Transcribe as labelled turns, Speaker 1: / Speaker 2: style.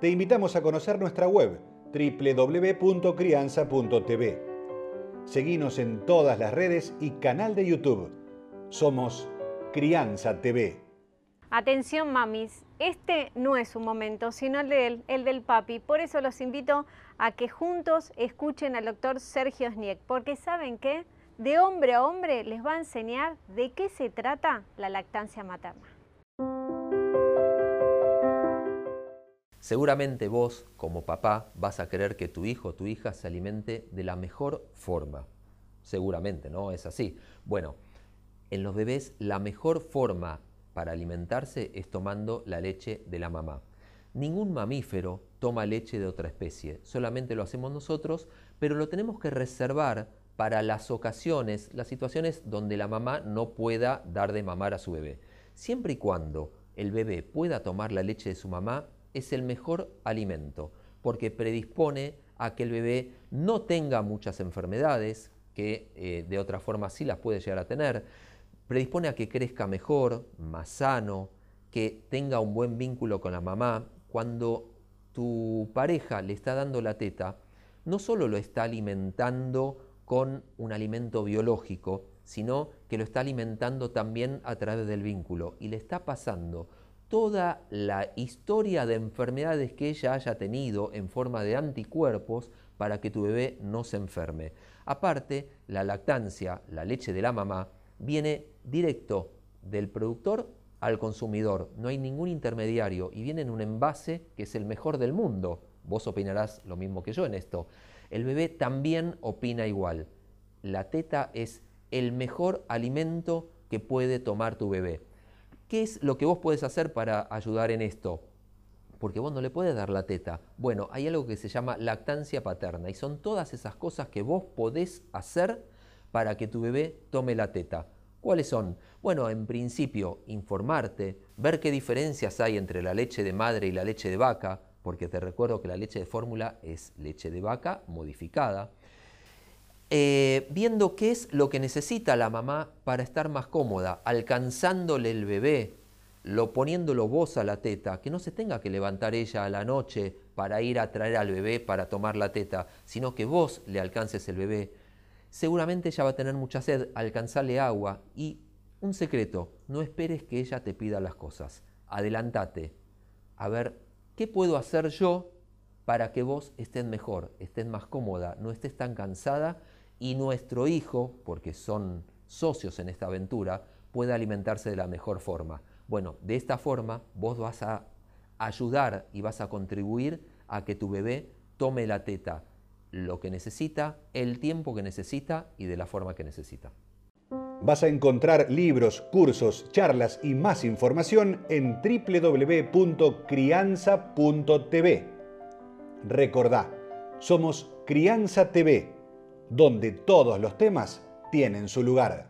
Speaker 1: te invitamos a conocer nuestra web www.crianza.tv. Seguimos en todas las redes y canal de YouTube. Somos Crianza TV.
Speaker 2: Atención mamis, este no es un momento, sino el del, el del papi. Por eso los invito a que juntos escuchen al doctor Sergio Sniek, porque saben que de hombre a hombre les va a enseñar de qué se trata la lactancia materna.
Speaker 3: Seguramente vos, como papá, vas a querer que tu hijo o tu hija se alimente de la mejor forma. Seguramente, ¿no? Es así. Bueno, en los bebés la mejor forma para alimentarse es tomando la leche de la mamá. Ningún mamífero toma leche de otra especie, solamente lo hacemos nosotros, pero lo tenemos que reservar para las ocasiones, las situaciones donde la mamá no pueda dar de mamar a su bebé. Siempre y cuando el bebé pueda tomar la leche de su mamá, es el mejor alimento porque predispone a que el bebé no tenga muchas enfermedades, que eh, de otra forma sí las puede llegar a tener, predispone a que crezca mejor, más sano, que tenga un buen vínculo con la mamá. Cuando tu pareja le está dando la teta, no solo lo está alimentando con un alimento biológico, sino que lo está alimentando también a través del vínculo y le está pasando toda la historia de enfermedades que ella haya tenido en forma de anticuerpos para que tu bebé no se enferme. Aparte, la lactancia, la leche de la mamá, viene directo del productor al consumidor. No hay ningún intermediario y viene en un envase que es el mejor del mundo. Vos opinarás lo mismo que yo en esto. El bebé también opina igual. La teta es el mejor alimento que puede tomar tu bebé. ¿Qué es lo que vos podés hacer para ayudar en esto? Porque vos no le puedes dar la teta. Bueno, hay algo que se llama lactancia paterna y son todas esas cosas que vos podés hacer para que tu bebé tome la teta. ¿Cuáles son? Bueno, en principio, informarte, ver qué diferencias hay entre la leche de madre y la leche de vaca, porque te recuerdo que la leche de fórmula es leche de vaca modificada. Eh, viendo qué es lo que necesita la mamá para estar más cómoda, alcanzándole el bebé, lo poniéndolo vos a la teta, que no se tenga que levantar ella a la noche para ir a traer al bebé para tomar la teta, sino que vos le alcances el bebé. Seguramente ella va a tener mucha sed, alcanzarle agua y un secreto, no esperes que ella te pida las cosas, adelántate, a ver, ¿qué puedo hacer yo para que vos estés mejor, estés más cómoda, no estés tan cansada y nuestro hijo, porque son socios en esta aventura, pueda alimentarse de la mejor forma. Bueno, de esta forma vos vas a ayudar y vas a contribuir a que tu bebé tome la teta lo que necesita, el tiempo que necesita y de la forma que necesita.
Speaker 1: Vas a encontrar libros, cursos, charlas y más información en www.crianza.tv. Recordá, somos Crianza TV donde todos los temas tienen su lugar.